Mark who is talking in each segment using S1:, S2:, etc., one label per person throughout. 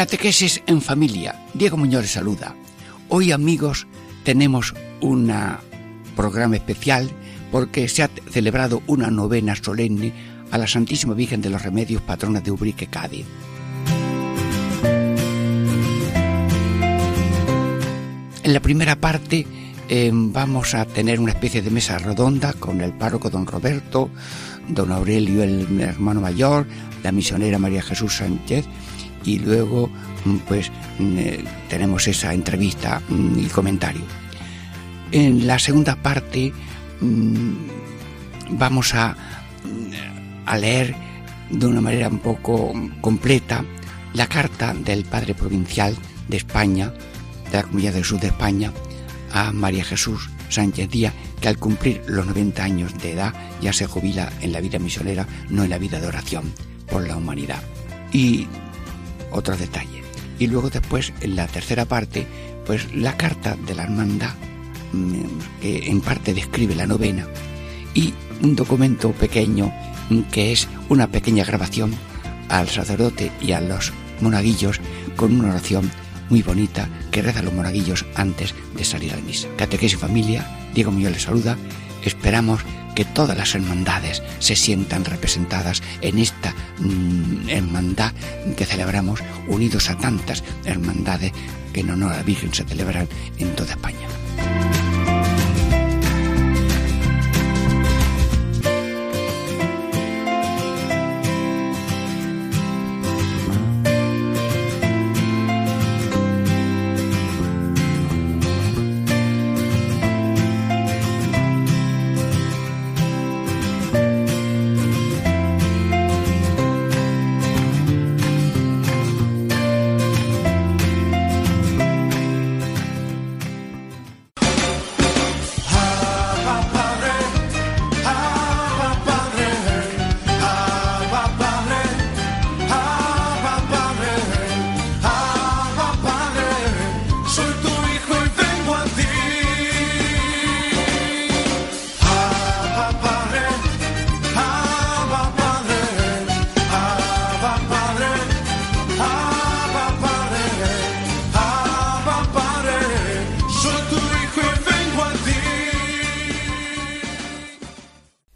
S1: Catequesis en familia. Diego Muñoz saluda. Hoy amigos tenemos un programa especial porque se ha celebrado una novena solemne a la Santísima Virgen de los Remedios, patrona de Ubrique, Cádiz. En la primera parte eh, vamos a tener una especie de mesa redonda con el párroco don Roberto, don Aurelio, el hermano mayor, la misionera María Jesús Sánchez y luego mm, pues mm, eh, tenemos esa entrevista mm, y comentario. En la segunda parte vamos a, a leer de una manera un poco completa la carta del Padre Provincial de España, de la Comunidad del Sur de España, a María Jesús Sánchez Díaz, que al cumplir los 90 años de edad ya se jubila en la vida misionera, no en la vida de oración por la humanidad. Y otros detalles. Y luego después, en la tercera parte, pues la carta de la hermandad, mm, que en parte describe la novena, y un documento pequeño mm, que es una pequeña grabación al sacerdote y a los monaguillos con una oración muy bonita que reza los monaguillos antes de salir a la misa. Catequesis familia, Diego Muñoz les saluda, esperamos que todas las hermandades se sientan representadas en esta mm, hermandad que celebramos, unidos a tantas hermandades que en honor a la Virgen se celebran en toda España.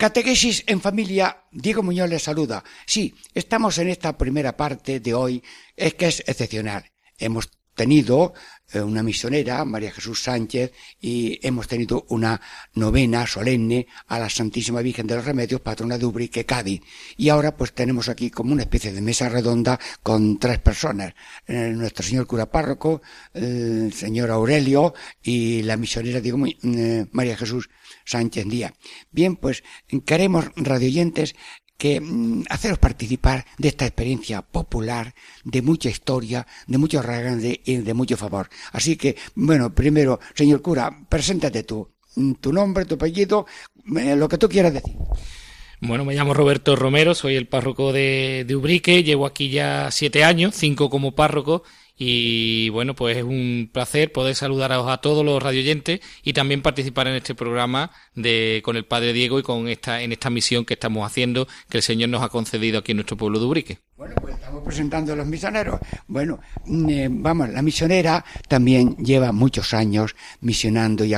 S1: Catequesis en familia, Diego Muñoz les saluda. Sí, estamos en esta primera parte de hoy, es que es excepcional. Hemos tenido eh, una misionera, María Jesús Sánchez, y hemos tenido una novena solemne a la Santísima Virgen de los Remedios, patrona de Ubrique, Cádiz. Y ahora pues tenemos aquí como una especie de mesa redonda con tres personas. Eh, nuestro señor cura párroco, el señor Aurelio y la misionera, digo, eh, María Jesús Sánchez Díaz. Bien, pues queremos radioyentes que mm, haceros participar de esta experiencia popular, de mucha historia, de mucho regalo y de mucho favor. Así que, bueno, primero, señor cura, preséntate tú, mm, tu nombre, tu apellido, eh, lo que tú quieras decir.
S2: Bueno, me llamo Roberto Romero, soy el párroco de, de Ubrique, llevo aquí ya siete años, cinco como párroco y bueno, pues es un placer poder saludaros a todos los radioyentes y también participar en este programa de, con el Padre Diego y con esta, en esta misión que estamos haciendo que el Señor nos ha concedido aquí en nuestro pueblo de Ubrique.
S1: Bueno, pues estamos presentando a los misioneros. Bueno, mm, eh, vamos, la misionera también lleva muchos años misionando y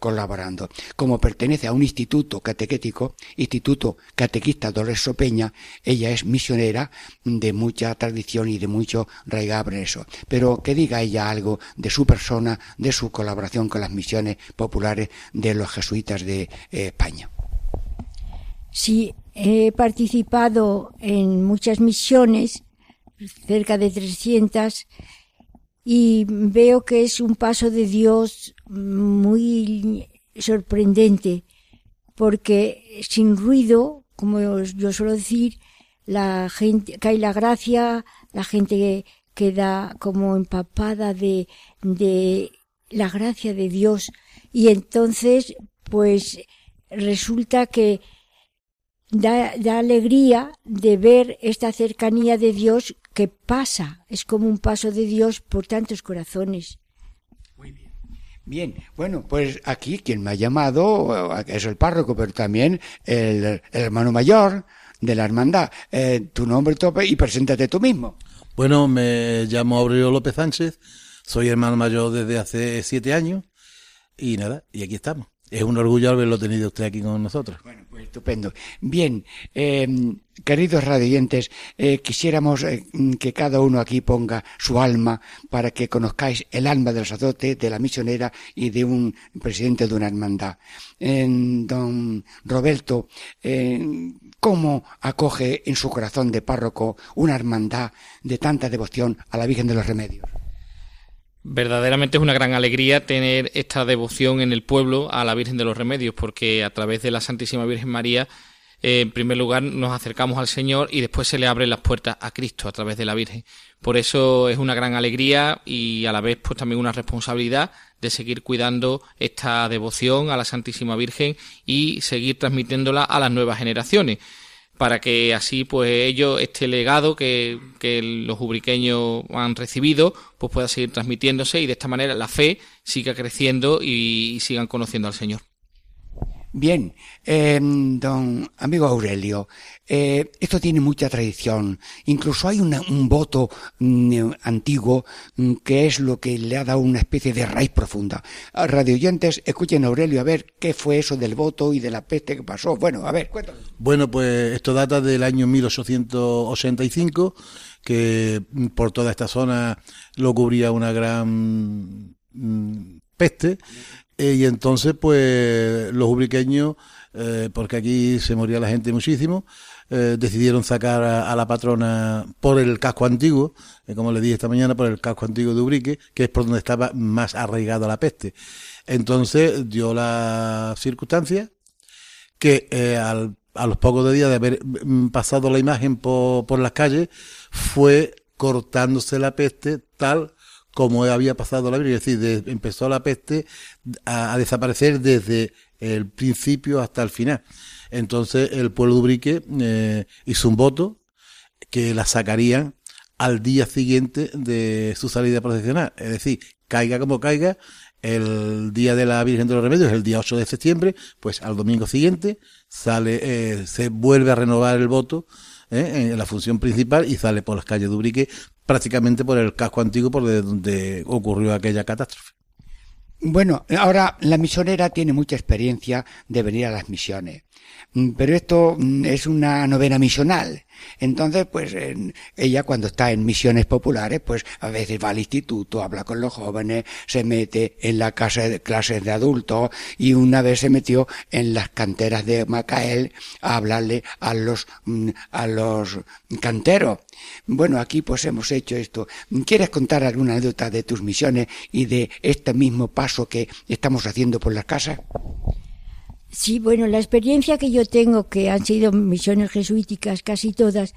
S1: colaborando. Como pertenece a un instituto catequético, Instituto Catequista Dolores Peña, ella es misionera de mucha tradición y de mucho raigabre eso. Pero que diga ella algo de su persona, de su colaboración con las misiones populares de los jesuitas de eh, España.
S3: Sí, he participado en muchas misiones, cerca de 300, y veo que es un paso de Dios muy sorprendente, porque sin ruido, como yo suelo decir, la gente, cae la gracia, la gente queda como empapada de, de la gracia de Dios. Y entonces pues resulta que da, da alegría de ver esta cercanía de Dios que pasa, es como un paso de Dios por tantos corazones.
S1: Muy bien. Bien, bueno, pues aquí quien me ha llamado eh, es el párroco, pero también el, el hermano mayor de la hermandad. Eh, tu nombre tope y preséntate tú mismo.
S4: Bueno, me llamo Aurelio López Sánchez, soy hermano mayor desde hace siete años y nada, y aquí estamos. Es un orgullo haberlo tenido usted aquí con nosotros.
S1: Bueno, estupendo. Bien, eh, queridos radiantes, eh, quisiéramos eh, que cada uno aquí ponga su alma para que conozcáis el alma del sacerdote, de la misionera y de un presidente de una hermandad. don Roberto, ¿cómo acoge en su corazón de párroco una hermandad de tanta devoción a la Virgen de los Remedios?
S2: Verdaderamente es una gran alegría tener esta devoción en el pueblo a la Virgen de los Remedios, porque a través de la Santísima Virgen María, eh, en primer lugar, nos acercamos al Señor y después se le abren las puertas a Cristo a través de la Virgen. Por eso es una gran alegría y a la vez pues también una responsabilidad de seguir cuidando esta devoción a la Santísima Virgen y seguir transmitiéndola a las nuevas generaciones para que así pues ellos este legado que, que los ubriqueños han recibido pues pueda seguir transmitiéndose y de esta manera la fe siga creciendo y sigan conociendo al Señor.
S1: Bien, eh, don amigo Aurelio, eh, esto tiene mucha tradición. Incluso hay un voto mm, antiguo mm, que es lo que le ha dado una especie de raíz profunda. Radio oyentes, escuchen a Aurelio a ver qué fue eso del voto y de la peste que pasó. Bueno, a ver, cuéntame.
S4: Bueno, pues esto data del año 1885, que mm, por toda esta zona lo cubría una gran peste eh, y entonces, pues, los ubriqueños, eh, porque aquí se moría la gente muchísimo, eh, decidieron sacar a, la patrona por el casco antiguo, como le dije esta mañana, por el casco antiguo de Ubrique, que es por donde estaba más arraigada la peste. Entonces dio la circunstancia que al, a los pocos días de haber mm, pasado la imagen por, por las calles, fue cortándose la peste tal como había pasado la Biblia, es decir, empezó la peste a, desaparecer desde el principio hasta el final. Entonces el pueblo de Ubrique eh, hizo un voto que la sacarían al día siguiente de su salida procesional, es decir, caiga como caiga, el día de la Virgen de los Remedios, el día 8 de septiembre, pues al domingo siguiente sale, eh, se vuelve a renovar el voto eh, en la función principal y sale por las calles de Ubrique prácticamente por el casco antiguo por donde ocurrió aquella catástrofe.
S1: Bueno, ahora la misionera tiene mucha experiencia de venir a las misiones, mm, pero esto mm, es una novena misional. Entonces, pues ella cuando está en misiones populares, pues a veces va al instituto, habla con los jóvenes, se mete en la casa de clases de adultos y una vez se metió en las canteras de Macael a hablarle a los mm, a los canteros. Bueno, aquí pues hemos hecho esto. ¿Quieres contar alguna anécdota de tus misiones y de este mismo paso que estamos haciendo por las casas?
S3: Sí, bueno, la experiencia que yo tengo, que han sido misiones jesuíticas casi todas,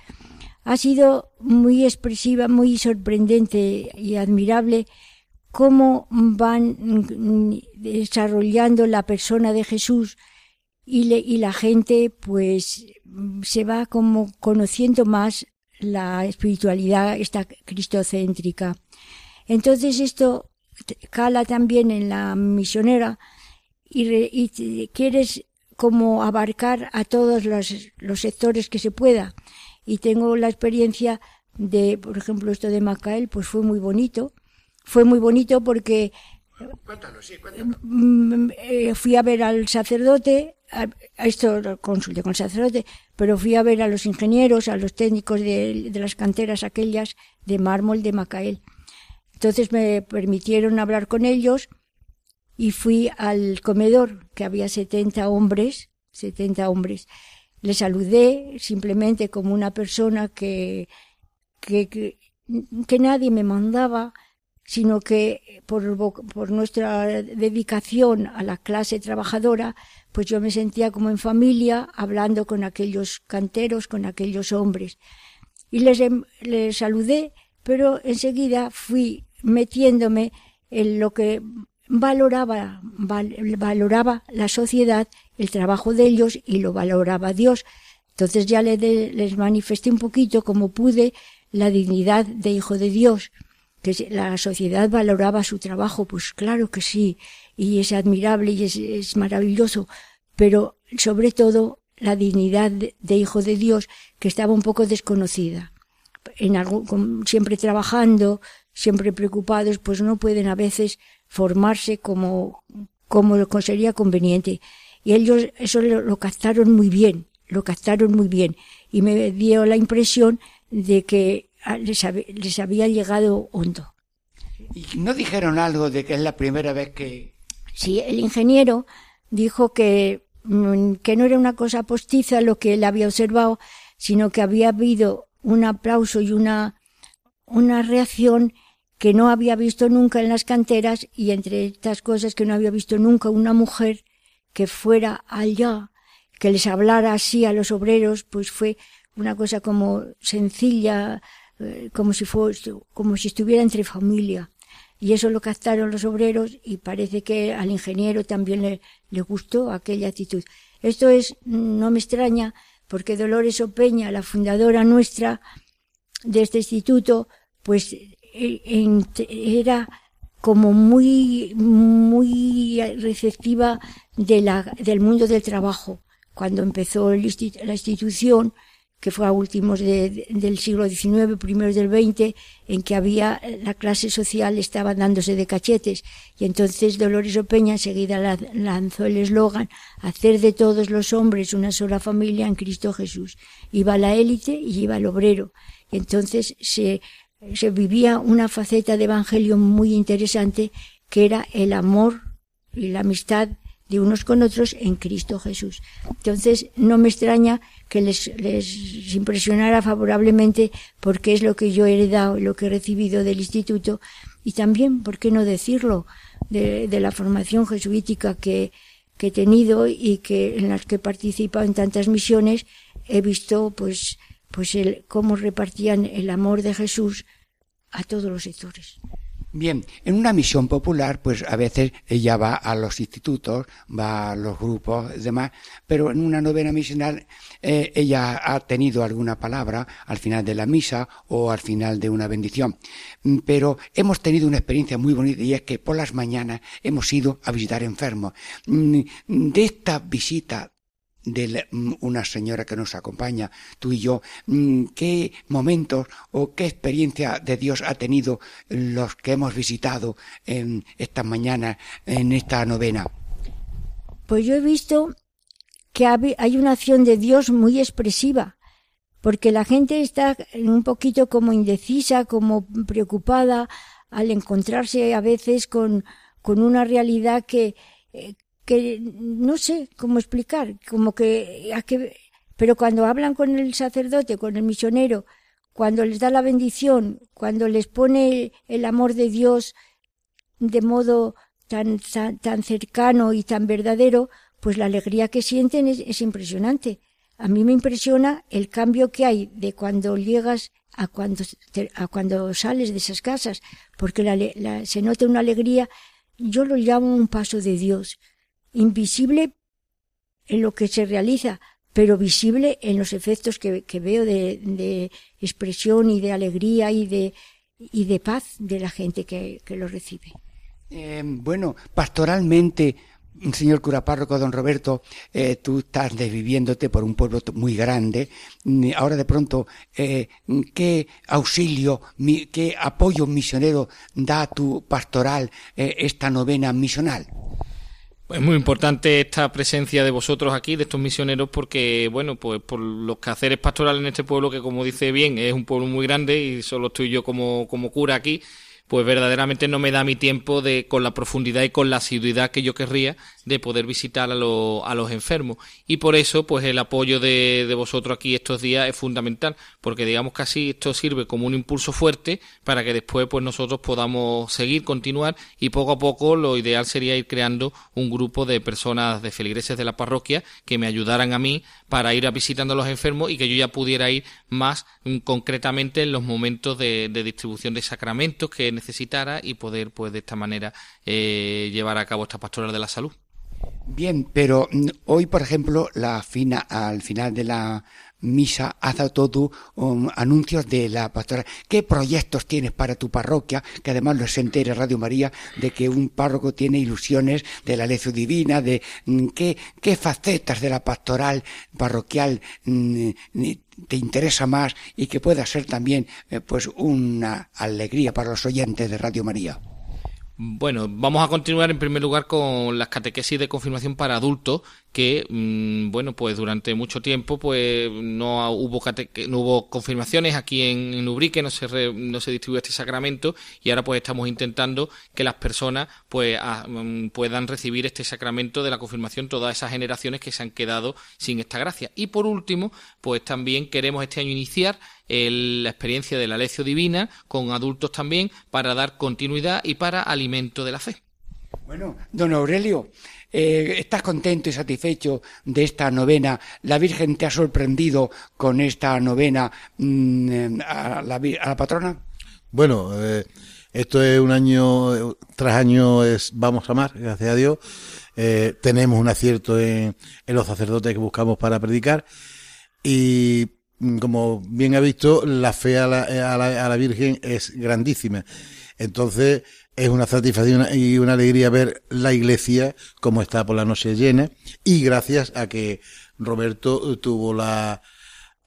S3: ha sido muy expresiva, muy sorprendente y admirable cómo van desarrollando la persona de Jesús y, y la gente pues se va como conociendo más la espiritualidad esta cristocéntrica. Entonces esto cala también en la misionera y, quieres como abarcar a todos los, los, sectores que se pueda. Y tengo la experiencia de, por ejemplo, esto de Macael, pues fue muy bonito. Fue muy bonito porque mm, eh, fui a ver al sacerdote, a, esto consulté con el sacerdote, pero fui a ver a los ingenieros, a los técnicos de, de las canteras aquellas de mármol de Macael. Entonces me permitieron hablar con ellos y fui al comedor, que había 70 hombres, 70 hombres. Le saludé simplemente como una persona que, que, que, nadie me mandaba, sino que por, por nuestra dedicación a la clase trabajadora, pues yo me sentía como en familia, hablando con aquellos canteros, con aquellos hombres. Y les, les saludé pero enseguida fui metiéndome en lo que valoraba, valoraba la sociedad, el trabajo de ellos y lo valoraba Dios. Entonces ya les manifesté un poquito como pude la dignidad de hijo de Dios, que la sociedad valoraba su trabajo, pues claro que sí, y es admirable y es, maravilloso, pero sobre todo la dignidad de, hijo de Dios que estaba un poco desconocida. En siempre trabajando, siempre preocupados, pues no pueden a veces formarse como, como sería conveniente. Y ellos eso lo, captaron muy bien, lo captaron muy bien. Y me dio la impresión de que ah, les, les había llegado hondo.
S1: ¿Y no dijeron algo de que es la primera vez que...
S3: Sí, el ingeniero dijo que, mm, que no era una cosa postiza lo que él había observado, sino que había habido un aplauso y una, una reacción que no había visto nunca en las canteras y entre estas cosas que no había visto nunca una mujer que fuera allá, que les hablara así a los obreros, pues fue una cosa como sencilla, eh, como si fuese, como si estuviera entre familia. Y eso lo captaron los obreros y parece que al ingeniero también le, le gustó aquella actitud. Esto es, no me extraña, porque Dolores Opeña, la fundadora nuestra de este instituto, pues era como muy, muy receptiva de la, del mundo del trabajo. Cuando empezó la institución, que fue a últimos del siglo XIX, primeros del XX, en que había la clase social estaba dándose de cachetes. Y entonces Dolores Opeña enseguida lanzó el eslogan, hacer de todos los hombres una sola familia en Cristo Jesús. Iba la élite y iba el obrero. Y entonces se se vivía una faceta de evangelio muy interesante que era el amor y la amistad de unos con otros en Cristo Jesús. Entonces, no me extraña que les, les impresionara favorablemente porque es lo que yo he heredado lo que he recibido del instituto y también, ¿por qué no decirlo?, de, de la formación jesuítica que, que he tenido y que en las que he participado en tantas misiones, he visto pues pues el, cómo repartían el amor de Jesús a todos los sectores.
S1: Bien, en una misión popular, pues a veces ella va a los institutos, va a los grupos demás, pero en una novena misional eh, ella ha tenido alguna palabra al final de la misa o al final de una bendición. Mm, pero hemos tenido una experiencia muy bonita y es que por las mañanas hemos ido a visitar enfermos. Mm, de esta visita de mm, una señora que nos acompaña, tú y yo, mm, qué momentos o qué experiencia de Dios ha tenido los que hemos visitado en esta mañana, en esta novena.
S3: Pues yo he visto que hay una acción de Dios muy expresiva, porque la gente está un poquito como indecisa, como preocupada al encontrarse a veces con, con una realidad que, eh, que no sé cómo explicar, como que, pero cuando hablan con el sacerdote, con el misionero, cuando les da la bendición, cuando les pone el amor de Dios de modo tan, tan, cercano y tan verdadero, pues la alegría que sienten es, impresionante. A mí me impresiona el cambio que hay de cuando llegas a cuando, a cuando sales de esas casas, porque la, se nota una alegría, yo lo llamo un paso de Dios invisible en lo que se realiza, pero visible en los efectos que, veo de, expresión y de alegría y de, y de paz de la gente que, lo recibe.
S1: Eh, bueno, pastoralmente, señor cura párroco, don Roberto, eh, tú estás desviviéndote por un pueblo muy grande. Mm, ahora de pronto, eh, ¿qué auxilio, qué apoyo misionero da tu pastoral esta novena misional?
S2: Es muy importante esta presencia de vosotros aquí, de estos misioneros, porque, bueno, pues por los quehaceres pastorales en este pueblo, que como dice bien, es un pueblo muy grande y solo estoy yo como, como cura aquí, pues verdaderamente no me da mi tiempo de con la profundidad y con la asiduidad que yo querría de poder visitar a, a los enfermos y por eso pues el apoyo de, de, vosotros aquí estos días es fundamental porque digamos que así esto sirve como un impulso fuerte para que después pues nosotros podamos seguir continuar y poco a poco lo ideal sería ir creando un grupo de personas de feligreses de la parroquia que me ayudaran a mí para ir visitando a los enfermos y que yo ya pudiera ir más mm, concretamente en los momentos de, distribución de sacramentos que necesitara y poder, pues, de esta manera eh, llevar a cabo esta pastoral de la salud.
S1: Bien, pero mm, hoy, por ejemplo, la fina, al final de la misa dado todo um, anuncios de la pastoral. ¿Qué proyectos tienes para tu parroquia? Que además lo se entere Radio María de que un párroco tiene ilusiones de la lección divina, de mm, qué, qué facetas de la pastoral parroquial mm, te interesa más y que pueda ser también eh, pues una alegría para los oyentes de Radio María.
S2: Bueno, vamos a continuar en primer lugar con las catequesis de confirmación para adultos, que, mm, bueno, pues durante mucho tiempo pues no hubo, no hubo confirmaciones aquí en, Ubrique, no se, no se distribuye este sacramento y ahora pues estamos intentando que las personas pues mm, puedan recibir este sacramento de la confirmación todas esas generaciones que se han quedado sin esta gracia. Y por último, pues también queremos este año iniciar la experiencia de la lección divina con adultos también para dar continuidad y para alimento de la fe.
S1: Bueno, don Aurelio, eh, ¿estás contento y satisfecho de esta novena? ¿La Virgen te ha sorprendido con esta novena mm, a, la, patrona?
S4: Bueno, eh, esto es un año tras año es vamos a amar, gracias a Dios. Eh, tenemos un acierto en, los sacerdotes que buscamos para predicar y Mm, como bien ha visto, la fe a la, a la, a la Virgen es grandísima. Entonces, es una satisfacción y una alegría ver la iglesia como está por la noche llena y gracias a que Roberto tuvo la,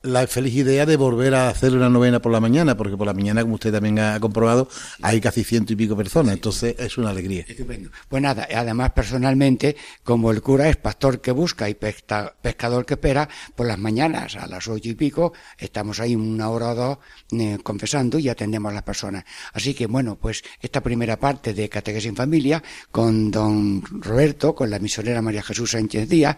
S4: la feliz idea de volver a hacer una novena por la mañana, porque por la mañana, como usted también ha comprobado, hay casi ciento y pico personas, entonces es una alegría.
S1: Estupendo. Pues nada, además personalmente, como el cura es pastor que busca y pescador que espera, por las mañanas a las ocho y pico estamos ahí una hora o dos eh, confesando y atendemos a las personas. Así que bueno, pues esta primera parte de Catequesis en Familia con don Roberto, con la misionera María Jesús Sánchez Díaz,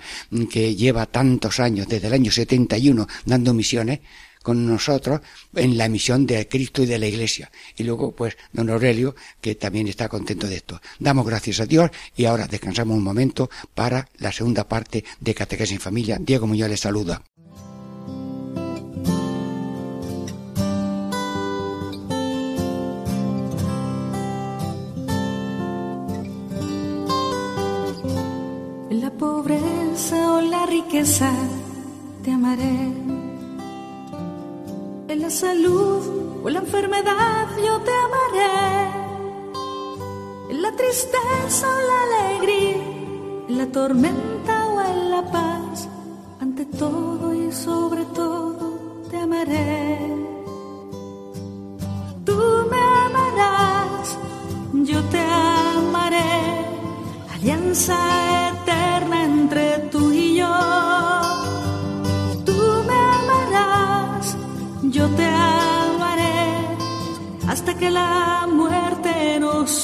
S1: que lleva tantos años, desde el año 71, dando misiones con nosotros en la misión de Cristo y de la Iglesia. Y luego, pues, don Aurelio, que también está contento de esto. Damos gracias a Dios y ahora descansamos un momento para la segunda parte de Catequesis en Familia. Diego Muñoz les saluda.
S5: la pobreza o la riqueza te amaré en la salud o en la enfermedad yo te amaré. En la tristeza o la alegría, en la tormenta o en la paz, ante todo y sobre todo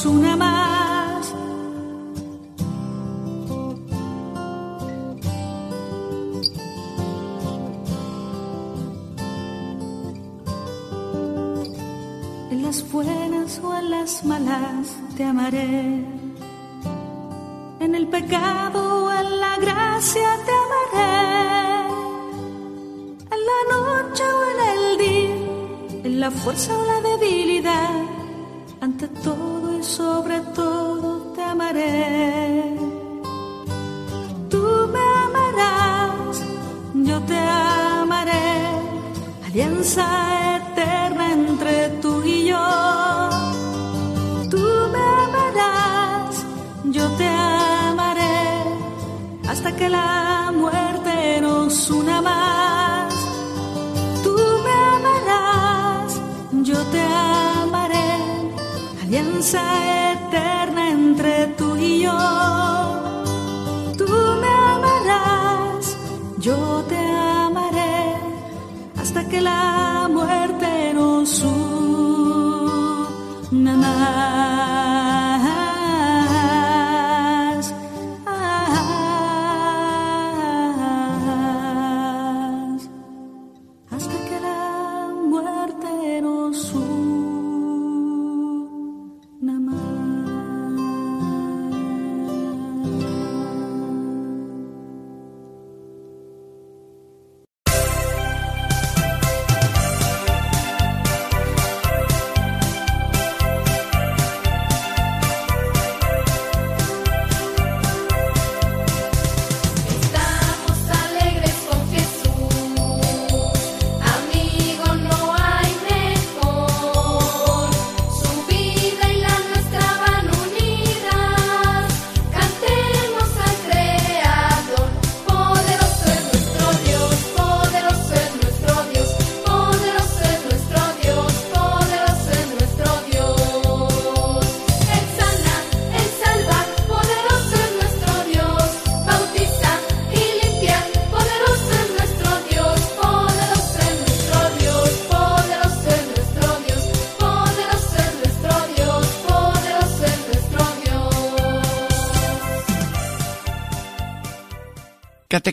S5: una más. En las buenas o en las malas te amaré. En el pecado o en la gracia te amaré la noche o en el día, en la fuerza o la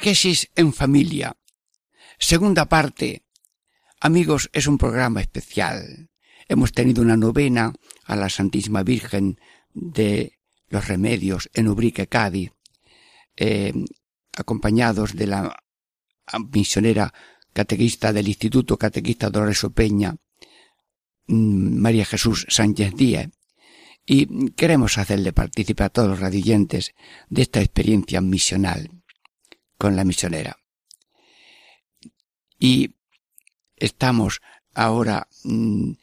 S1: Catequesis en familia. Segunda parte. Amigos, es un programa especial. Hemos tenido una novena a la Santísima Virgen de los Remedios en Ubrique, Cádiz, eh, acompañados de la misionera catequista del Instituto Catequista Dolores Opeña, mm, María Jesús Sánchez Díaz, y queremos hacerle participar a todos los radioyentes de esta experiencia misional con la misionera. Y estamos ahora, mm,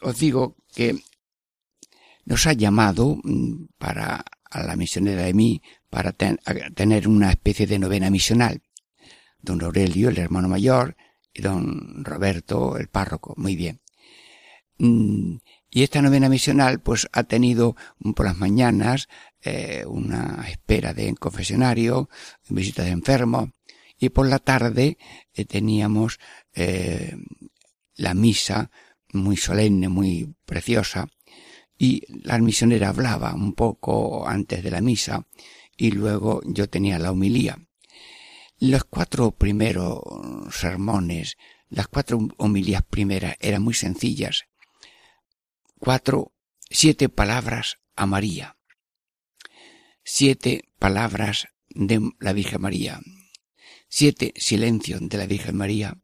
S1: os digo que nos ha llamado mm, para a la misionera de mí para tener una especie de novena misional. Don Aurelio, el hermano mayor, y don Roberto, el párroco. Muy bien. Mm, y esta novena misional, pues, ha tenido por las mañanas eh, una espera de confesionario, visita de enfermos, y por la tarde eh, teníamos eh, la misa muy solemne, muy preciosa, y la misionera hablaba un poco antes de la misa y luego yo tenía la homilía. Los cuatro primeros sermones, las cuatro homilías primeras eran muy sencillas. Cuatro, siete palabras a María. Siete palabras de la Virgen María. Siete silencios de la Virgen María.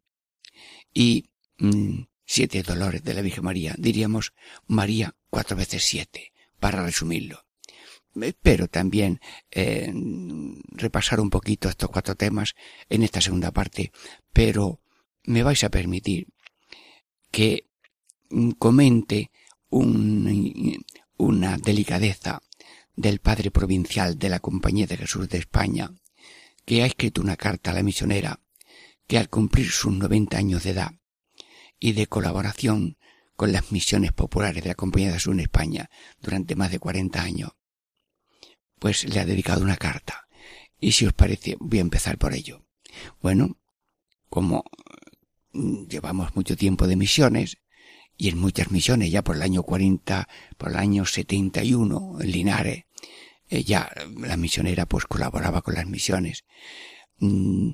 S1: Y mm, siete dolores de la Virgen María. Diríamos María cuatro veces siete, para resumirlo. Espero también eh, repasar un poquito estos cuatro temas en esta segunda parte, pero me vais a permitir que comente un, una delicadeza del padre provincial de la Compañía de Jesús de España, que ha escrito una carta a la misionera, que al cumplir sus noventa años de edad, y de colaboración con las misiones populares de la Compañía de Jesús en España durante más de 40 años, pues le ha dedicado una carta. Y si os parece, voy a empezar por ello. Bueno, como mm, llevamos mucho tiempo de misiones, y en muchas misiones, ya por el año 40, por el año 71, en Linares, eh, ya la misionera pues colaboraba con las misiones. Mm,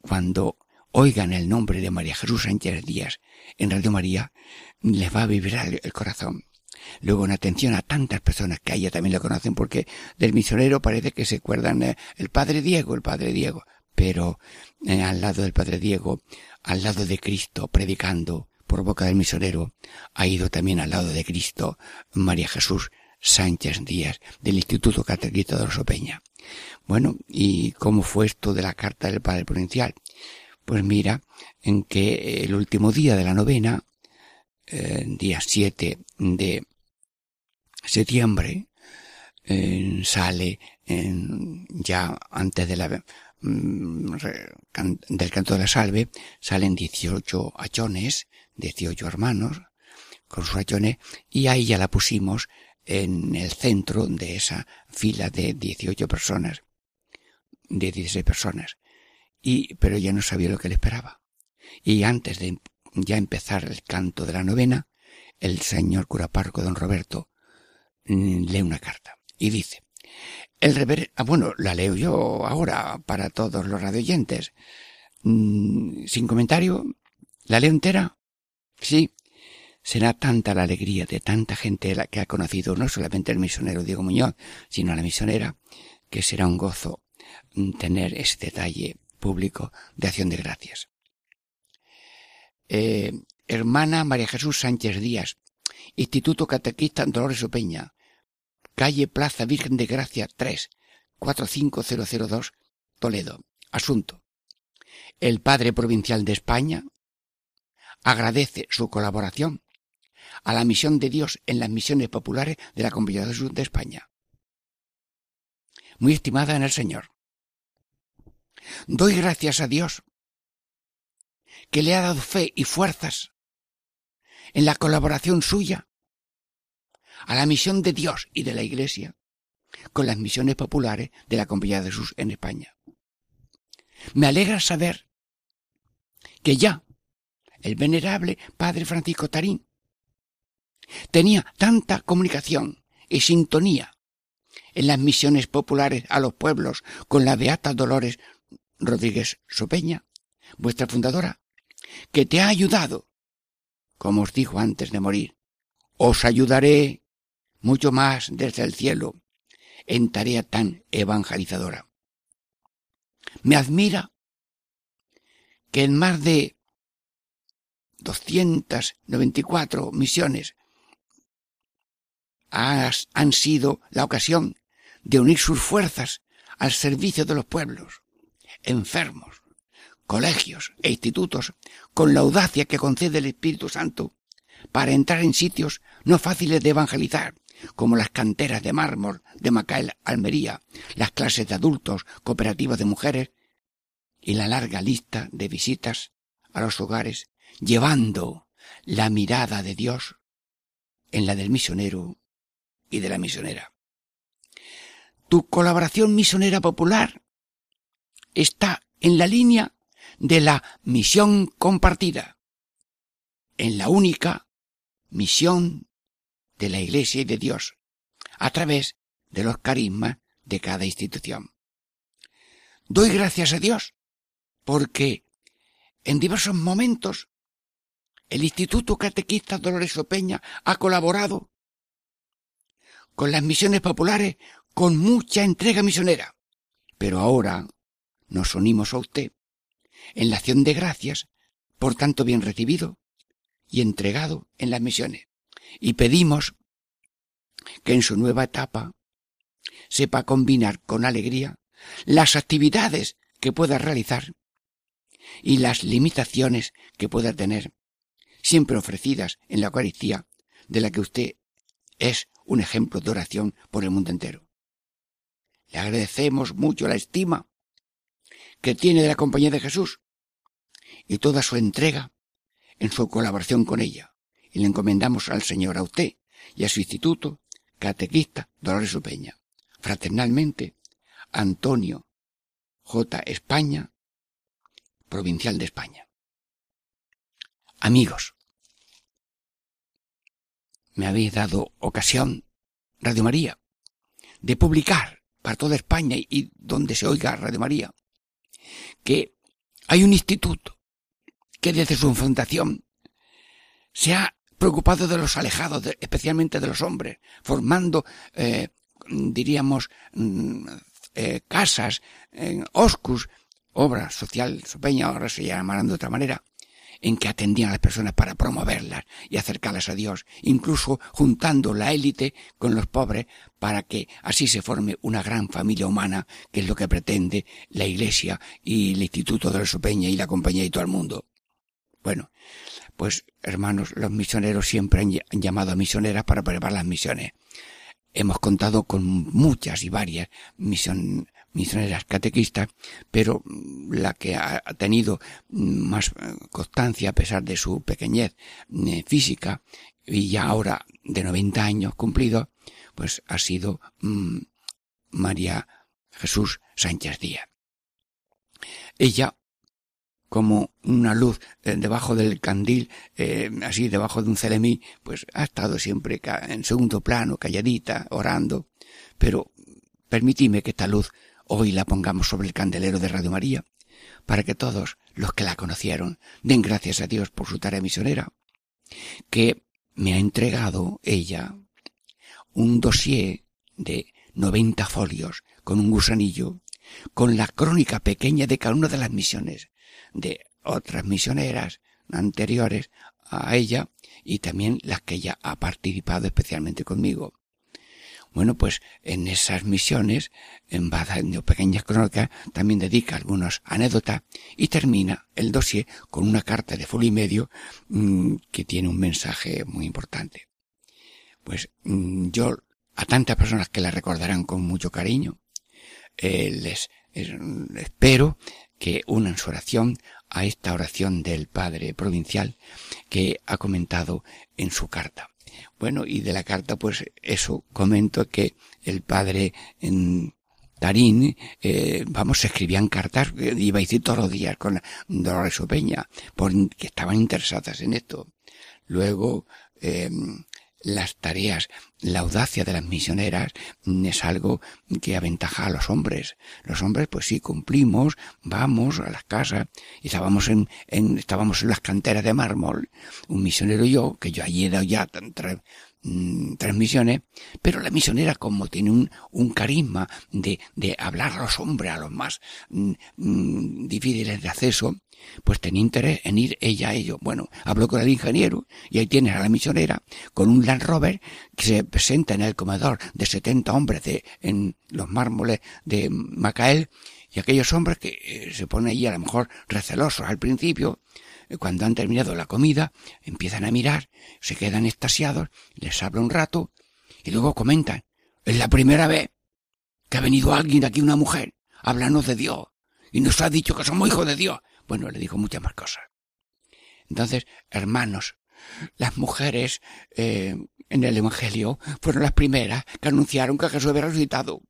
S1: cuando oigan el nombre de María Jesús Sánchez Díaz en Radio María, les va a vibrar el corazón. Luego, en atención a tantas personas que a ella también lo conocen, porque del misionero parece que se acuerdan eh, el padre Diego, el padre Diego, pero eh, al lado del padre Diego, al lado de Cristo, predicando por boca del misionero, ha ido también al lado de Cristo María Jesús Sánchez Díaz, del Instituto Catequista de Rosopeña. Bueno, ¿y cómo fue esto de la carta del Padre Provincial? Pues mira, en que el último día de la novena, eh, día 7 de septiembre, eh, sale ya antes de la, mm, del canto de la salve, salen 18 achones, 18 hermanos, con sus achones, y ahí ya la pusimos en el centro de esa fila de 18 personas, de 16 personas y, pero ya no sabía lo que le esperaba. Y antes de ya empezar el canto de la novena, el señor cura párroco don Roberto mm, lee una carta y dice, el rever... Ah, bueno, la leo yo ahora para todos los radioyentes. Mm, sin comentario, ¿la leo entera? Sí. Será tanta la alegría de tanta gente la que ha conocido no solamente el misionero Diego Muñoz, sino a la misionera, que será un gozo mm, tener ese detalle público de acción de gracias. Eh, hermana María Jesús Sánchez Díaz, Instituto Catequista Dolores Opeña, calle Plaza Virgen de Gracia 3, 45002, Toledo. Asunto. El Padre Provincial de España agradece su colaboración a la misión de Dios en las misiones populares de la Compañía de Jesús de España. Muy estimada en el Señor. Doy gracias a Dios que le ha dado fe y fuerzas en la colaboración suya a la misión de Dios y de la Iglesia con las misiones populares de la Compañía de Jesús en España. Me alegra saber que ya el venerable Padre Francisco Tarín tenía tanta comunicación y sintonía en las misiones populares a los pueblos con la beata Dolores Rodríguez Sopeña, vuestra fundadora, que te ha ayudado, como os dijo antes de morir. Os ayudaré mucho más desde el cielo en tarea tan evangelizadora. Me admira que en más de 294 misiones han sido la ocasión de unir sus fuerzas al servicio de los pueblos, enfermos, colegios e institutos, con la audacia que concede el Espíritu Santo, para entrar en sitios no fáciles de evangelizar, como las canteras de mármol de Macael, Almería, las clases de adultos, cooperativas de mujeres y la larga lista de visitas a los hogares, llevando la mirada de Dios en la del misionero y de la misionera. Tu colaboración misionera popular está en la línea de la misión compartida, en la única misión de la Iglesia y de Dios, a través de los carismas de cada institución. Doy gracias a Dios porque en diversos momentos el Instituto Catequista Dolores Opeña ha colaborado con las misiones populares con mucha entrega misionera. Pero ahora nos unimos a usted en la acción de gracias por tanto bien recibido y entregado en las misiones. Y pedimos que en su nueva etapa sepa combinar con alegría las actividades que pueda realizar y las limitaciones que pueda tener, siempre ofrecidas en la Eucaristía, de la que usted es un ejemplo de oración por el mundo entero. Le agradecemos mucho la estima que tiene de la compañía de Jesús y toda su entrega en su colaboración con ella. Y le encomendamos al Señor, a usted y a su instituto, catequista Dolores Upeña. Fraternalmente, Antonio J. España, provincial de España. Amigos, me habéis dado ocasión, Radio María, de publicar para toda España y donde se oiga Radio María, que hay un instituto que desde su fundación se ha preocupado de los alejados, especialmente de los hombres, formando, eh, diríamos, mm, eh, casas, en oscus, obra social, sopeña, ahora se llamarán de otra manera, en que atendían a las personas para promoverlas y acercarlas a Dios, incluso juntando la élite con los pobres para que así se forme una gran familia humana, que es lo que pretende la Iglesia y el Instituto de la Sopeña y la compañía y todo el mundo. Bueno, pues hermanos, los misioneros siempre han, llamado a misioneras para preparar las misiones. Hemos contado con muchas y varias misiones misioneras catequistas, pero la que ha tenido más constancia a pesar de su pequeñez eh, física y ya ahora de 90 años cumplido, pues ha sido mm, María Jesús Sánchez Díaz. Ella como una luz eh, debajo del candil, eh, así debajo de un celemí, pues ha estado siempre en segundo plano, calladita, orando, pero permitidme que esta luz hoy la pongamos sobre el candelero de Radio María, para que todos los que la conocieron den gracias a Dios por su tarea misionera, que me ha entregado ella un dossier de 90 folios con un gusanillo, con la crónica pequeña de cada una de las misiones, de otras misioneras anteriores a ella y también las que ella ha participado especialmente conmigo. Bueno, pues en esas misiones, en de pequeñas crónicas, también dedica algunas anécdotas y termina el dossier con una carta de folio y medio mm, que tiene un mensaje muy importante. Pues mm, yo a tantas personas que la recordarán con mucho cariño, eh, les espero que unan su oración a esta oración del Padre Provincial que ha comentado en su carta. Bueno, y de la carta, pues eso, comento que el Padre en Tarín, eh, vamos, se escribían cartas, eh, iba a decir todos los días con Dolores Opeña, porque estaban interesadas en esto. Luego, eh, las tareas, la audacia de las misioneras es algo que aventaja a los hombres. Los hombres, pues sí, cumplimos, vamos a las casas, y estábamos en, en estábamos en las canteras de mármol, un misionero y yo, que yo allí dado ya tres, mm, tres misiones, pero la misionera como tiene un, un carisma de, de hablar a los hombres, a los más mm, difíciles de acceso, pues tenía interés en ir ella a ello. Bueno, habló con el ingeniero y ahí tienes a la misionera con un Land Rover que se presenta en el comedor de 70 hombres de, en los mármoles de Macael y aquellos hombres que eh, se ponen allí a lo mejor recelosos al principio, cuando han terminado la comida, empiezan a mirar, se quedan extasiados, les habla un rato y luego comentan, es la primera vez que ha venido alguien aquí, una mujer, háblanos de Dios y nos ha dicho que somos hijos de Dios. Bueno, le dijo muchas más cosas. Entonces, hermanos, las mujeres eh, en el Evangelio fueron las primeras que anunciaron que Jesús había resucitado.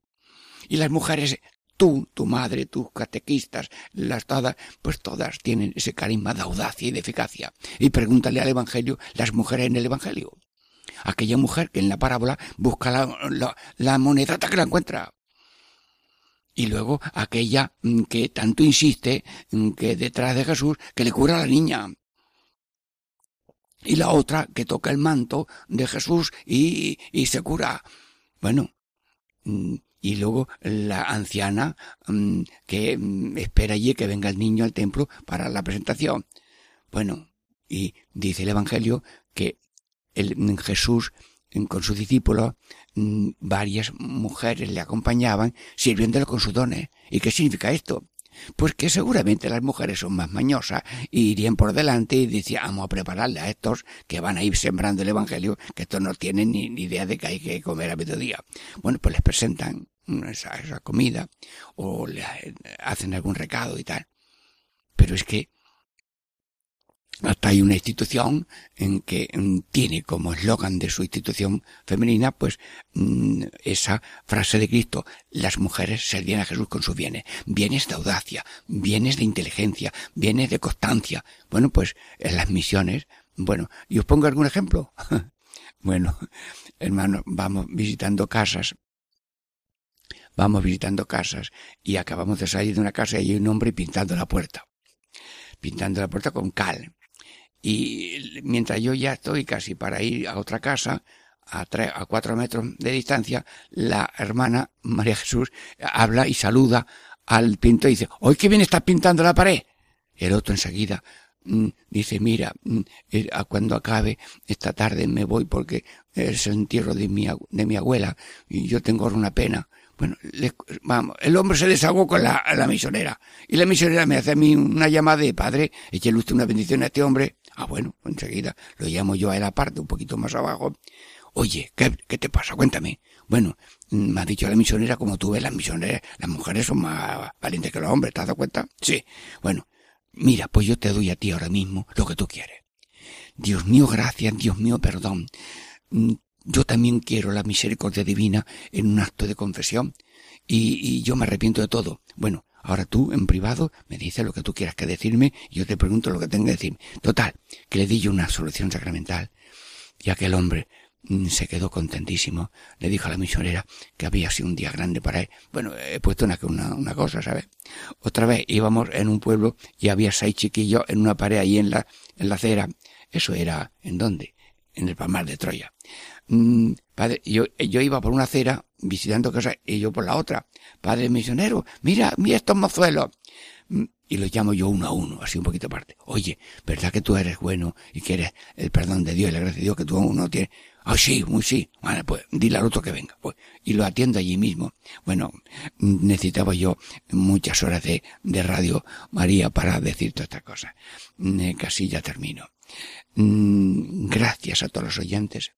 S1: Y las mujeres, tú, tu madre, tus catequistas, las todas, pues todas tienen ese carisma de audacia y de eficacia. Y pregúntale al Evangelio, las mujeres en el Evangelio. Aquella mujer que en la parábola busca la, la, la moneda hasta que la encuentra y luego aquella mm, que tanto insiste mm, que detrás de Jesús que le cura a la niña. Y la otra que toca el manto de Jesús y, y se cura. Bueno, mm, y luego la anciana que espera allí que venga el niño al templo para la presentación. Bueno, y dice el Evangelio que el, Jesús con sus discípulos Mm, varias mujeres le acompañaban sirviéndole con sus dones. ¿Y qué significa esto? Pues que seguramente las mujeres son más mañosas y irían por delante y decían, vamos a prepararle a estos que van a ir sembrando el Evangelio, que estos no tienen ni, idea de que hay que comer a mediodía. Bueno, pues les presentan esa, esa comida o le hacen algún recado y tal. Pero es que hasta hay una institución en que mm, tiene como eslogan de su institución femenina, pues mm, esa frase de Cristo, las mujeres servían a Jesús con sus bienes, bienes de audacia, bienes de inteligencia, bienes de constancia. Bueno, pues en las misiones, bueno, y os pongo algún ejemplo. bueno, hermano, vamos visitando casas, vamos visitando casas y acabamos de salir de una casa y hay un hombre pintando la puerta pintando la puerta con cal. Y mientras yo ya estoy casi para ir a otra casa, a tres, a cuatro metros de distancia, la hermana María Jesús habla y saluda al pintor y dice, hoy que bien estás pintando la pared. El otro enseguida mm, dice, mira, mm, eh, cuando acabe esta tarde me voy porque es el entierro de mi, de mi abuela y yo tengo una pena. Bueno, vamos, el hombre se desahogó con la, la misionera y la misionera me hace a mí una llamada de padre, échale usted una bendición a este hombre Ah, bueno, enseguida lo llamo yo a él aparte, un poquito más abajo. Oye, ¿qué, qué te pasa? Cuéntame. Bueno, mm, me ha dicho la misionera, como tú ves, las misioneras, las mujeres son más valientes que los hombres, ¿te has dado cuenta? Sí. Bueno, mira, pues yo te doy a ti ahora mismo lo que tú quieres. Dios mío, gracias, Dios mío, perdón. Mm, yo también quiero la misericordia divina en un acto de confesión y, y yo me arrepiento de todo. Bueno, Ahora tú, en privado, me dices lo que tú quieras que decirme y yo te pregunto lo que tengo que decirme. Total, que le di yo una solución sacramental. Y aquel hombre mm, se quedó contentísimo. Le dijo a la misionera que había sido un día grande para él. Bueno, he puesto una, una, una cosa, ¿sabes? Otra vez íbamos en un pueblo y había seis chiquillos en una pared ahí en la, en la acera. Eso era, ¿en dónde? En el Palmar de Troya. Mm, padre, yo, yo iba por una acera visitando cosas y yo por la otra. Padre misionero, mira, mira estos mozuelos. Mm, y los llamo yo uno a uno, así un poquito aparte. Oye, ¿verdad que tú eres bueno y quieres el perdón de Dios y la gracia de Dios que tú no tienes? Ah, sí, muy sí. Bueno, pues dile al otro que venga. Pues, y lo atiendo allí mismo. Bueno, necesitaba yo muchas horas de, de radio María para decir todas estas cosas. Mm, casi ya termino. Gracias a todos los oyentes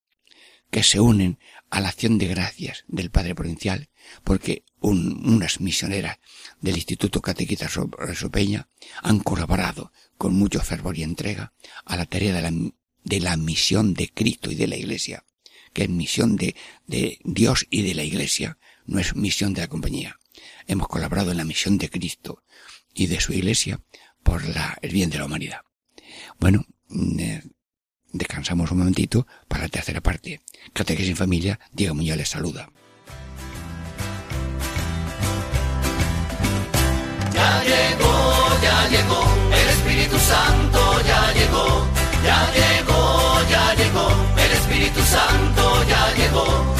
S1: que se unen a la acción de gracias del Padre Provincial, porque unas misioneras del Instituto Catequita Sopeña han colaborado con mucho fervor y entrega a la tarea de la, de la misión de Cristo y de la Iglesia, que es misión de, de Dios y de la Iglesia, no es misión de la compañía. Hemos colaborado en la misión de Cristo y de su Iglesia por la, el bien de la humanidad. Bueno, mm, eh, descansamos un momentito para la tercera parte. Catequesis en familia, Diego Muñoz les saluda.
S6: Ya llegó, ya llegó, el Espíritu Santo ya llegó, ya llegó, ya llegó, el Espíritu Santo ya llegó.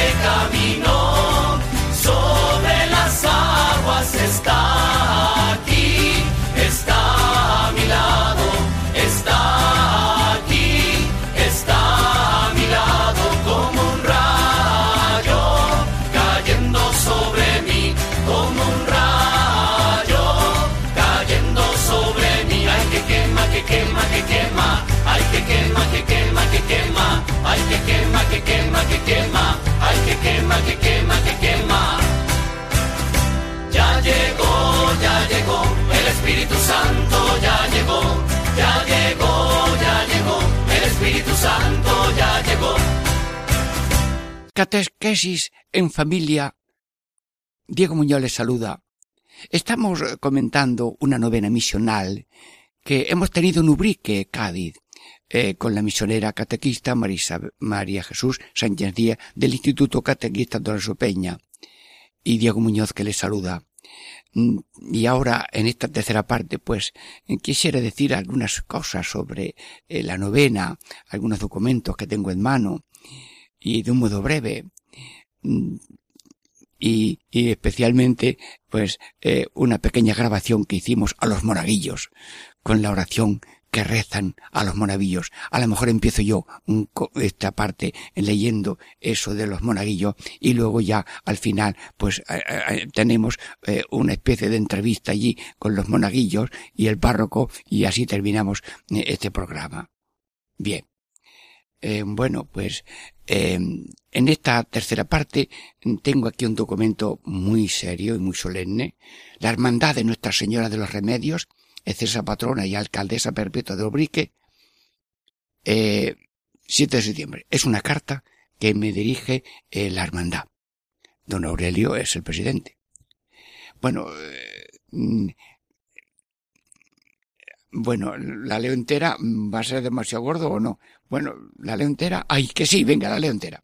S1: Catequesis en familia. Diego Muñoz les saluda. Estamos eh, comentando una novena misional que hemos tenido en Ubrique, Cádiz, eh, con la misionera catequista Marisa, María Jesús Sánchez Díaz del Instituto Catequista Lorenzo Peña y Diego Muñoz que les saluda. Mm, Y ahora, en esta tercera parte, pues, eh, quisiera decir algunas cosas sobre eh, la novena, algunos documentos que tengo en mano, y de un modo breve. Mm, Y, y especialmente, pues, eh, una pequeña grabación que hicimos a los monaguillos, con la oración que rezan a los monaguillos. A lo mejor empiezo yo esta parte leyendo eso de los monaguillos y luego ya al final pues eh, eh, tenemos eh, una especie de entrevista allí con los monaguillos y el párroco y así terminamos este programa. Bien. Bueno, pues eh, en esta tercera parte tengo aquí un documento muy serio y muy solemne. La Hermandad de Nuestra Señora de los Remedios, excesa patrona y alcaldesa perpetua de Obrique, eh, 7 de septiembre. Es una carta que me dirige eh, la Hermandad. Don Aurelio es el presidente. Bueno, eh, mm, bueno, la leo entera, ¿va a ser demasiado gordo o no? Bueno, la leo entera. Ay, que sí, venga, la leo entera.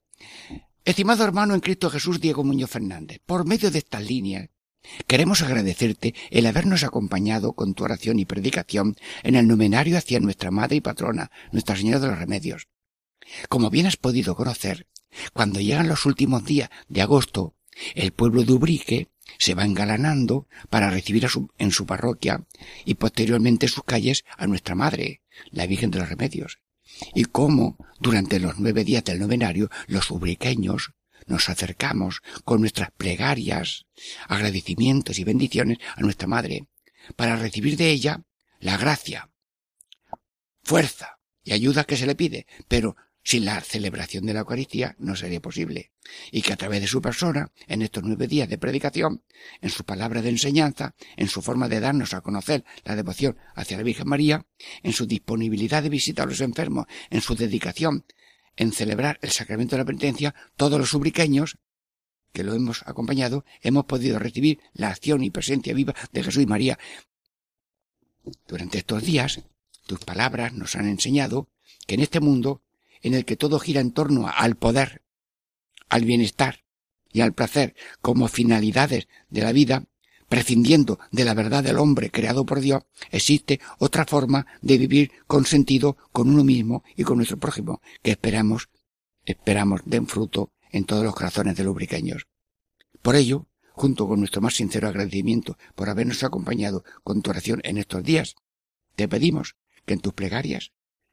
S1: Estimado hermano en Cristo Jesús Diego Muñoz Fernández, por medio de estas líneas, queremos agradecerte el habernos acompañado con tu oración y predicación en el nomenario hacia nuestra madre y patrona, Nuestra Señora de los Remedios. Como bien has podido conocer, cuando llegan los últimos días de agosto, el pueblo de Ubrique se va engalanando para recibir a su- en su parroquia y posteriormente en sus calles a nuestra madre, la Virgen de los Remedios. Y cómo, durante los nueve días del novenario, los ubriqueños nos acercamos con nuestras plegarias, agradecimientos y bendiciones a nuestra madre, para recibir de ella la gracia, fuerza y ayuda que se le pide, pero sin la celebración de la Eucaristía no sería posible, y que a través de su persona, en estos nueve días de predicación, en su palabra de enseñanza, en su forma de darnos a conocer la devoción hacia la Virgen María, en su disponibilidad de visitar a los enfermos, en su dedicación en celebrar el sacramento de la penitencia, todos los subriqueños que lo hemos acompañado, hemos podido recibir la acción y presencia viva de Jesús y María. Durante estos días, tus palabras nos han enseñado que en este mundo, en el que todo gira en torno al poder, al bienestar y al placer como finalidades de la vida, prescindiendo de la verdad del hombre creado por Dios, existe otra forma de vivir con sentido con uno mismo y con nuestro prójimo, que esperamos, esperamos den fruto en todos los corazones de los. Por ello, junto con nuestro más sincero agradecimiento por habernos acompañado con tu oración en estos días, te pedimos que en tus plegarias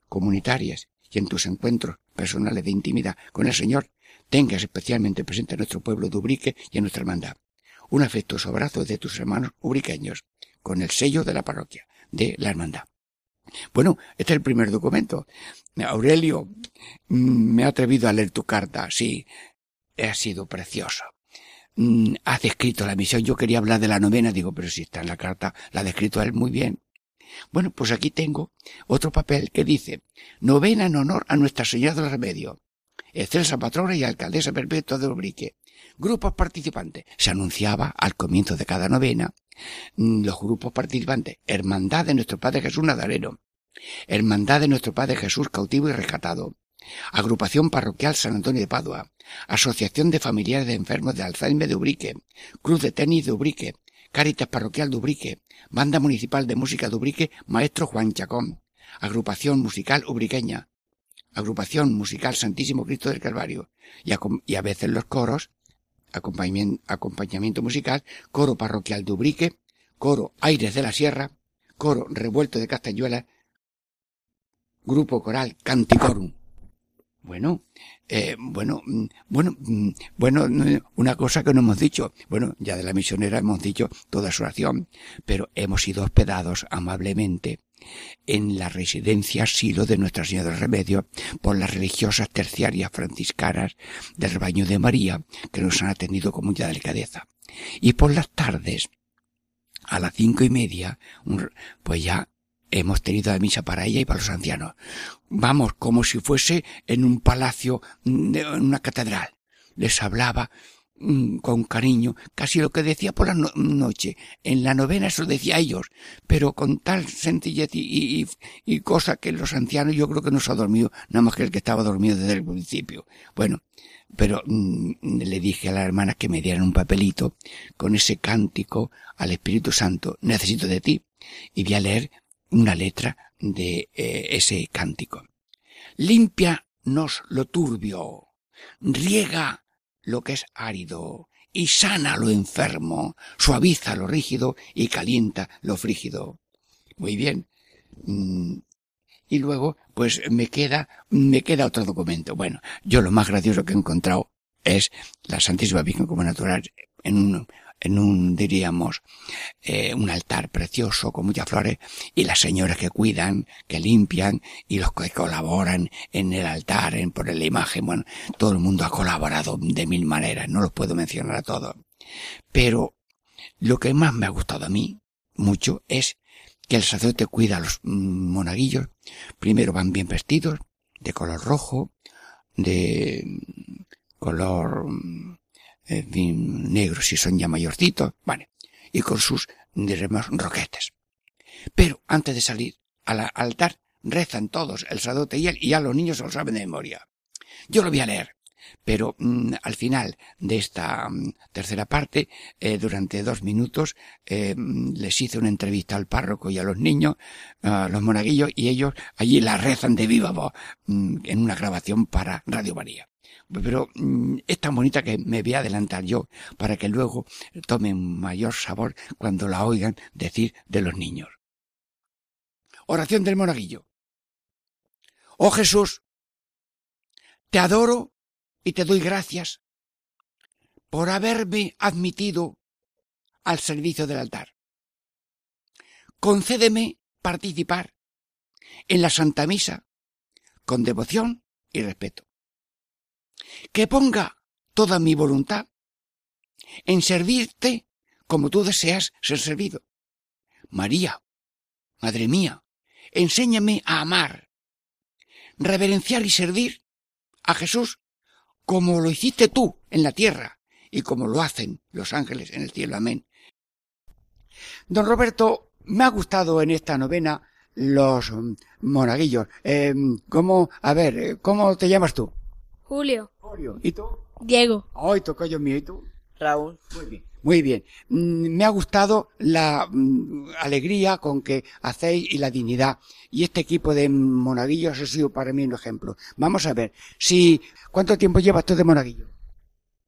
S1: comunitarias y en tus encuentros personales de intimidad con el Señor tengas especialmente presente a nuestro pueblo de Ubrique y a nuestra hermandad. Un afectuoso abrazo de tus hermanos ubriqueños, con el sello de la parroquia, de la hermandad. Bueno, este es el primer documento. Aurelio, mm, me he atrevido a leer tu carta, sí, ha sido precioso. Mm, Has descrito la misión, yo quería hablar de la novena, digo, pero si está en la carta, la ha descrito él muy bien. Bueno, pues aquí tengo otro papel que dice, novena en honor a Nuestra Señora del Remedio, excelsa patrona y alcaldesa perpetua de Ubrique. Grupos participantes. Se anunciaba al comienzo de cada novena mm, los grupos participantes. Hermandad de nuestro Padre Jesús Nazareno. Hermandad de nuestro Padre Jesús cautivo y rescatado. Agrupación Parroquial San Antonio de Padua, Asociación de Familiares de Enfermos de Alzheimer de Ubrique, Cruz de Tenis de Ubrique, Cáritas Parroquial de Ubrique, Banda Municipal de Música de Ubrique, Maestro Juan Chacón, Agrupación Musical Ubriqueña, Agrupación Musical Santísimo Cristo del Calvario, y a, veces los coros, acompañamiento, musical, Coro Parroquial de Ubrique, Coro Aires de la Sierra, Coro Revuelto de Castañuela, Grupo Coral Canticorum. Bueno, eh, bueno, mm, bueno, mm, bueno, una cosa que no hemos dicho. Bueno, ya de la misionera hemos dicho toda su oración, pero hemos sido hospedados amablemente en la residencia asilo de Nuestra Señora del Remedio por las religiosas terciarias franciscanas del rebaño de María que nos han atendido con mucha delicadeza. Y por las tardes, a las cinco y media, pues ya hemos tenido la misa para ella y para los ancianos. Vamos, como si fuese en un palacio, en una catedral. Les hablaba mm, con cariño, casi lo que decía por la noche. En la novena eso decía a ellos, pero con tal sencillez y, cosa que los ancianos yo creo que no se ha dormido, nada más que el que estaba dormido desde el principio. Bueno, pero mm, le dije a las hermanas que me dieran un papelito con ese cántico al Espíritu Santo, necesito de ti. Y voy a leer una letra de eh, ese cántico. Límpianos lo turbio, riega lo que es árido, y sana lo enfermo, suaviza lo rígido y calienta lo frígido. Muy bien. Mm, y luego, pues me queda, me queda otro documento. Bueno, yo lo más gracioso que he encontrado es la Santísima Virgen como natural en un, en un, diríamos, eh, un altar precioso con muchas flores y las señoras que cuidan, que limpian y los que colaboran en el altar, en poner la imagen. Bueno, todo el mundo ha colaborado de mil maneras, no los puedo mencionar a todos. Pero lo que más me ha gustado a mí, mucho, es que el sacerdote cuida a los monaguillos. Primero van bien vestidos, de color rojo, de color fin, negros si son ya mayorcitos, vale, y con sus, diremos, roquetes. Pero antes de salir al altar, rezan todos, el sacerdote y él, y ya los niños lo saben de memoria. Yo lo voy a leer, pero mm, al final de esta mm, tercera parte, eh, durante dos minutos, eh, mm, les hice una entrevista al párroco y a los niños, a los monaguillos, y ellos allí la rezan de viva voz en una grabación para Radio María pero es tan bonita que me voy a adelantar yo para que luego tomen mayor sabor cuando la oigan decir de los niños. Oración del monaguillo. Oh Jesús, te adoro y te doy gracias por haberme admitido al servicio del altar. Concédeme participar en la Santa Misa con devoción y respeto que ponga toda mi voluntad en servirte como tú deseas ser servido. María, Madre mía, enséñame a amar, reverenciar y servir a Jesús como lo hiciste tú en la tierra y como lo hacen los ángeles en el cielo. Amén. Don Roberto, me ha gustado en esta novena los monaguillos. Eh, ¿Cómo, a ver, cómo te llamas tú?
S7: Julio.
S1: Julio. ¿Y tú?
S7: Diego.
S1: Ay, tocayo mío. ¿Y tú?
S8: Raúl.
S1: Muy bien. Muy bien. Mm, me ha gustado la mm, alegría con que hacéis y la dignidad. Y este equipo de monaguillos ha sido para mí un ejemplo. Vamos a ver. Si, ¿cuánto tiempo llevas tú de monaguillo?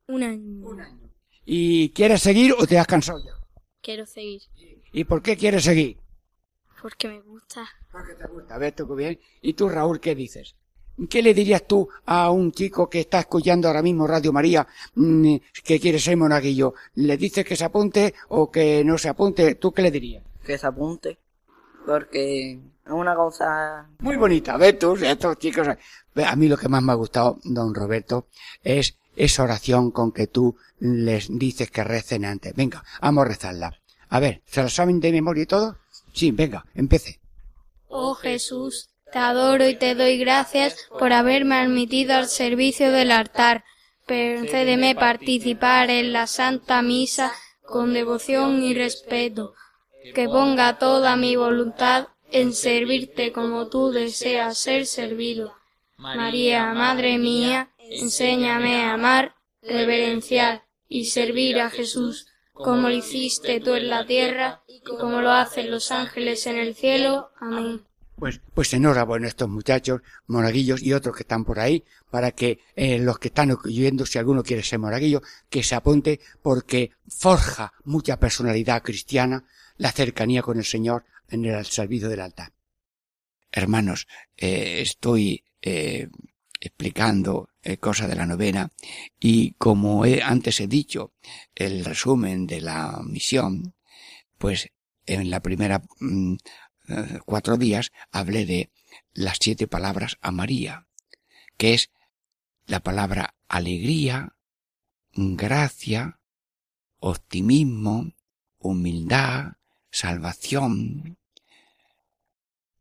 S7: Un año.
S1: Un año. ¿Y quieres seguir o te has cansado ya?
S7: Quiero seguir.
S1: ¿Y por qué quieres seguir?
S7: Porque me gusta.
S1: Porque te gusta. A ver, tú bien. ¿Y tú, Raúl, qué dices? ¿Qué le dirías tú a un chico que está escuchando ahora mismo Radio María mm, que quiere ser monaguillo? ¿Le dices que se apunte o que no se apunte? ¿Tú qué le dirías?
S8: Que se apunte. Porque es una cosa...
S1: Muy bonita. ¿Ves tú? Estos chicos... A mí lo que más me ha gustado, don Roberto, es esa oración con que tú les dices que recen antes. Venga, vamos a rezarla. A ver, ¿se la saben de memoria y todo? Sí, venga, empece.
S7: Oh Jesús, te adoro y te doy gracias por haberme admitido al servicio del altar. Concédeme participar en la Santa Misa con devoción y respeto, que ponga toda mi voluntad en servirte como tú deseas ser servido. María, Madre mía, enséñame a amar, reverenciar y servir a Jesús, como lo hiciste tú en la tierra y como lo hacen los ángeles en el cielo. Amén.
S1: Pues, pues enhorabuena a estos muchachos, monaguillos y otros que están por ahí, para que eh, los que están oyendo, si alguno quiere ser monaguillo, que se apunte, porque forja mucha personalidad cristiana la cercanía con el Señor en el servicio del altar. Hermanos, eh, estoy eh, explicando eh, cosas de la novena y como he, antes he dicho el resumen de la misión, pues en la primera mm, cuatro días hablé de las siete palabras a María, que es la palabra alegría, gracia, optimismo, humildad, salvación,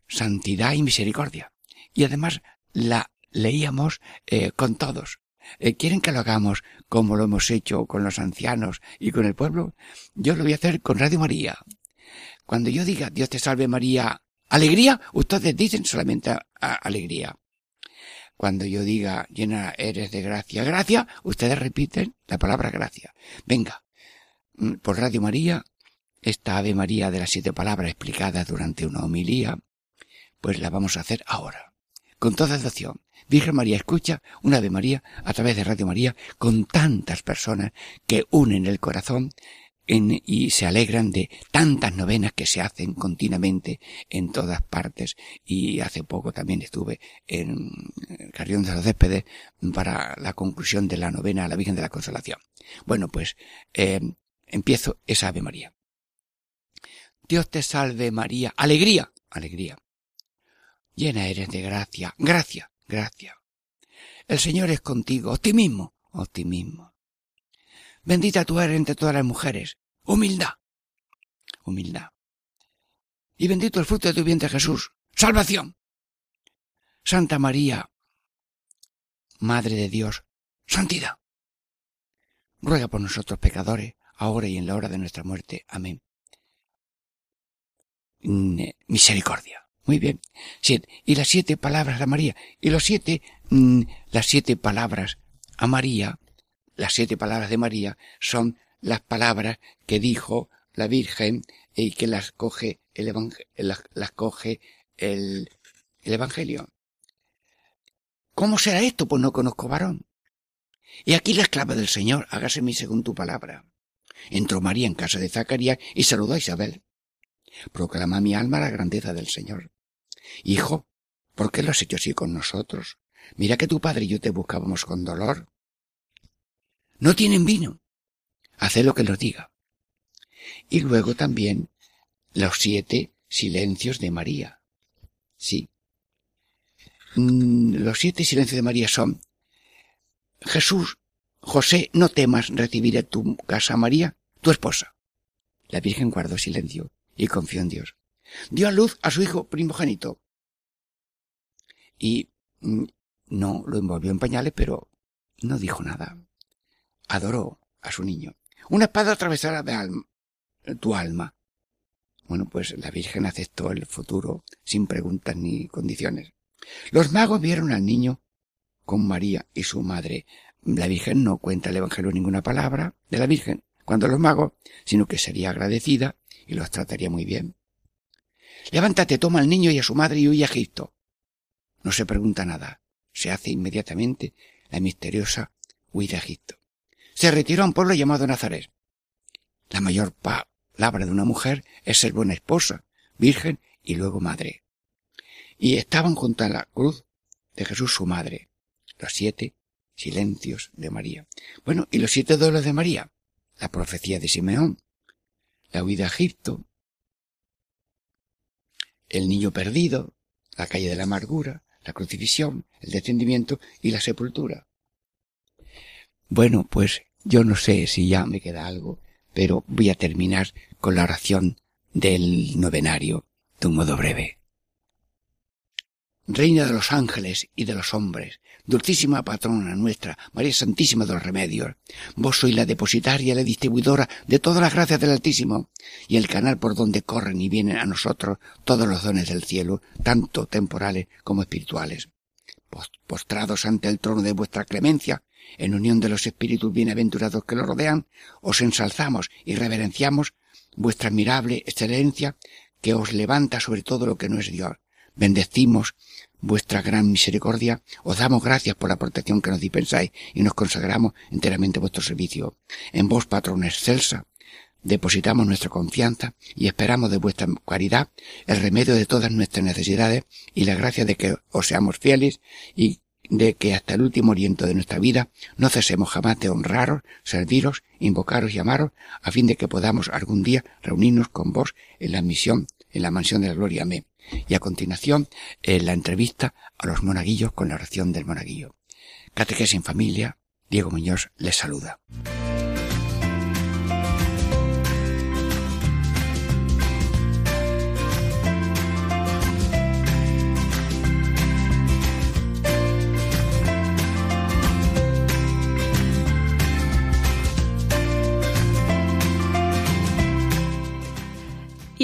S1: santidad y misericordia. Y además la leíamos eh, con todos. Eh, ¿Quieren que lo hagamos como lo hemos hecho con los ancianos y con el pueblo? Yo lo voy a hacer con Radio María. Cuando yo diga Dios te salve María, alegría, ustedes dicen solamente a- a- alegría. Cuando yo diga llena eres de gracia, gracia, ustedes repiten la palabra gracia. Venga, mm, por Radio María, esta Ave María de las siete palabras explicadas durante una homilía, pues la vamos a hacer ahora. Con toda devoción. Virgen María escucha una Ave María a través de Radio María con tantas personas que unen el corazón en- y se alegran de tantas novenas que se hacen continuamente en todas partes. Y hace poco también estuve en Carrión de los Céspedes para la conclusión de la novena a la Virgen de la Consolación. Bueno, pues eh, empiezo esa Ave María. Dios te salve María. Alegría, alegría. Llena eres de gracia, gracia, gracia. El Señor es contigo. Optimismo, optimismo. Bendita tú eres entre todas las mujeres. Humildad, humildad. Y bendito el fruto de tu vientre Jesús. Salvación. Santa María, Madre de Dios, santidad. Ruega por nosotros pecadores, ahora y en la hora de nuestra muerte. Amén. Mm, eh, Misericordia. Muy bien. Siete. Y las siete palabras a María. Y los siete, mm, las siete palabras a María, las siete palabras de María son las palabras que dijo la Virgen y que las coge el las, coge el, el Evangelio. ¿Cómo será esto? Pues no conozco varón. Y aquí la esclava del Señor, hágase mi según tu palabra. Entró María en casa de Zacarías y saludó a Isabel. Proclama mi alma la grandeza del Señor. Hijo, ¿por qué lo has hecho así con nosotros? Mira que tu padre y yo te buscábamos con dolor. No tienen vino. Haced lo que los diga. Y luego también los siete silencios de María. Sí. Mm, Los siete silencios de María son Jesús, José, no temas recibir en tu casa a María, tu esposa. La Virgen guardó silencio y confió en Dios. Dio a luz a su hijo primogénito. Y mm, no lo envolvió en pañales, pero no dijo nada. Adoró a su niño. Una espada atravesará de alma, tu alma. Bueno, pues la Virgen aceptó el futuro sin preguntas ni condiciones. Los magos vieron al niño con María y su madre. La Virgen no cuenta el Evangelio ninguna palabra de la Virgen cuando los magos, sino que sería agradecida y los trataría muy bien. Levántate, toma al niño y a su madre y huye a Egipto. No se pregunta nada. Se hace inmediatamente la misteriosa huida a Egipto. Se retiró a un pueblo llamado Nazaret. La mayor palabra de una mujer es ser buena esposa, virgen y luego madre. Y estaban junto a la cruz de Jesús su madre, los siete silencios de María. Bueno, y los siete dolores de María, la profecía de Simeón, la huida a Egipto, el niño perdido, la calle de la amargura, la crucifixión, el descendimiento y la sepultura. Bueno, pues yo no sé si ya me queda algo, pero voy a terminar con la oración del novenario de un modo breve. Reina de los ángeles y de los hombres, dulcísima patrona nuestra, María Santísima de los Remedios, vos sois la depositaria y la distribuidora de todas las gracias del Altísimo, y el canal por donde corren y vienen a nosotros todos los dones del cielo, tanto temporales como espirituales. Postrados ante el trono de vuestra clemencia, en unión de los espíritus bienaventurados que lo rodean, os ensalzamos y reverenciamos vuestra admirable excelencia que os levanta sobre todo lo que no es Dios. Bendecimos vuestra gran misericordia, os damos gracias por la protección que nos dispensáis y nos consagramos enteramente a vuestro servicio. En vos, patrón excelsa, depositamos nuestra confianza y esperamos de vuestra caridad el remedio de todas nuestras necesidades y la gracia de que os seamos fieles y de que hasta el último aliento de nuestra vida no cesemos jamás de honraros, serviros, invocaros y amaros, a fin de que podamos algún día reunirnos con vos en la misión, en la mansión de la gloria. Amén. Y a continuación, en la entrevista a los monaguillos con la oración del monaguillo. Catequesis en familia, Diego Muñoz les saluda.